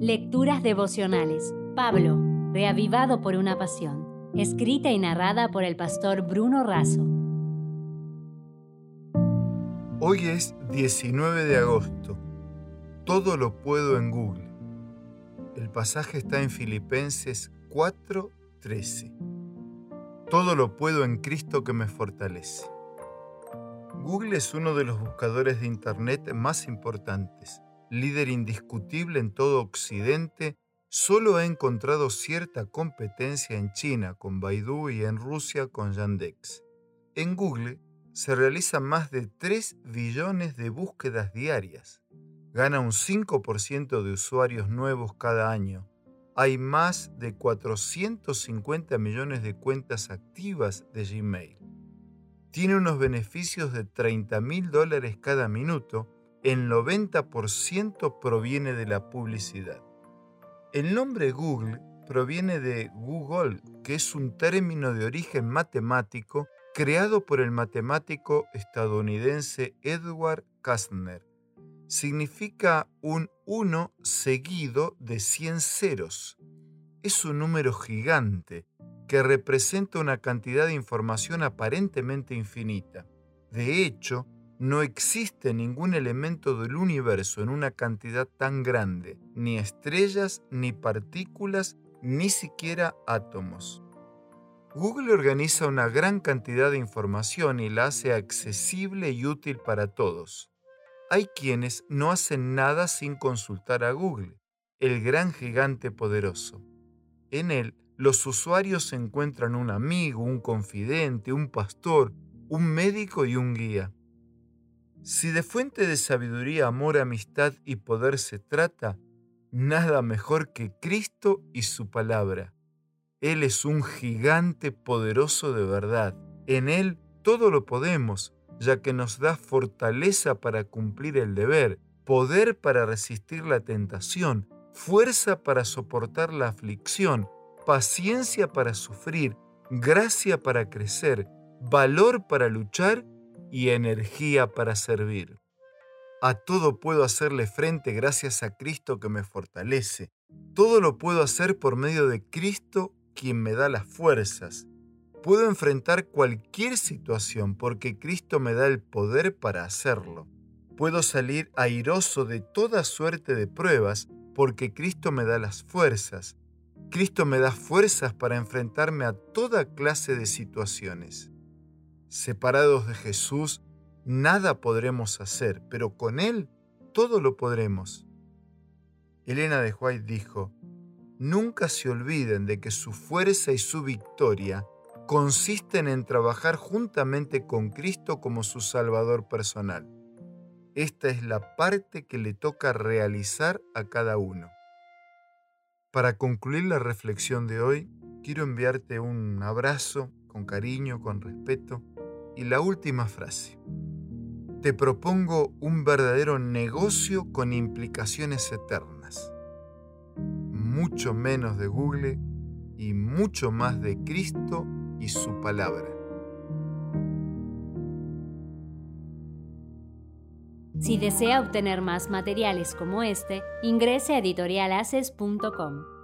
Lecturas devocionales. Pablo, reavivado por una pasión. Escrita y narrada por el pastor Bruno Razo. Hoy es 19 de agosto. Todo lo puedo en Google. El pasaje está en Filipenses 4:13. Todo lo puedo en Cristo que me fortalece. Google es uno de los buscadores de Internet más importantes. Líder indiscutible en todo Occidente, solo ha encontrado cierta competencia en China con Baidu y en Rusia con Yandex. En Google se realizan más de 3 billones de búsquedas diarias. Gana un 5% de usuarios nuevos cada año. Hay más de 450 millones de cuentas activas de Gmail tiene unos beneficios de 30 mil dólares cada minuto, el 90% proviene de la publicidad. El nombre Google proviene de Google, que es un término de origen matemático creado por el matemático estadounidense Edward Kastner. Significa un 1 seguido de 100 ceros. Es un número gigante que representa una cantidad de información aparentemente infinita. De hecho, no existe ningún elemento del universo en una cantidad tan grande, ni estrellas, ni partículas, ni siquiera átomos. Google organiza una gran cantidad de información y la hace accesible y útil para todos. Hay quienes no hacen nada sin consultar a Google, el gran gigante poderoso. En él los usuarios encuentran un amigo, un confidente, un pastor, un médico y un guía. Si de fuente de sabiduría, amor, amistad y poder se trata, nada mejor que Cristo y su palabra. Él es un gigante poderoso de verdad. En Él todo lo podemos, ya que nos da fortaleza para cumplir el deber, poder para resistir la tentación, fuerza para soportar la aflicción, paciencia para sufrir, gracia para crecer, valor para luchar y energía para servir. A todo puedo hacerle frente gracias a Cristo que me fortalece. Todo lo puedo hacer por medio de Cristo quien me da las fuerzas. Puedo enfrentar cualquier situación porque Cristo me da el poder para hacerlo. Puedo salir airoso de toda suerte de pruebas porque Cristo me da las fuerzas. Cristo me da fuerzas para enfrentarme a toda clase de situaciones. Separados de Jesús, nada podremos hacer, pero con Él todo lo podremos. Elena de White dijo, Nunca se olviden de que su fuerza y su victoria consisten en trabajar juntamente con Cristo como su Salvador personal. Esta es la parte que le toca realizar a cada uno. Para concluir la reflexión de hoy, quiero enviarte un abrazo con cariño, con respeto y la última frase. Te propongo un verdadero negocio con implicaciones eternas. Mucho menos de Google y mucho más de Cristo y su palabra. Si desea obtener más materiales como este, ingrese a editorialaces.com.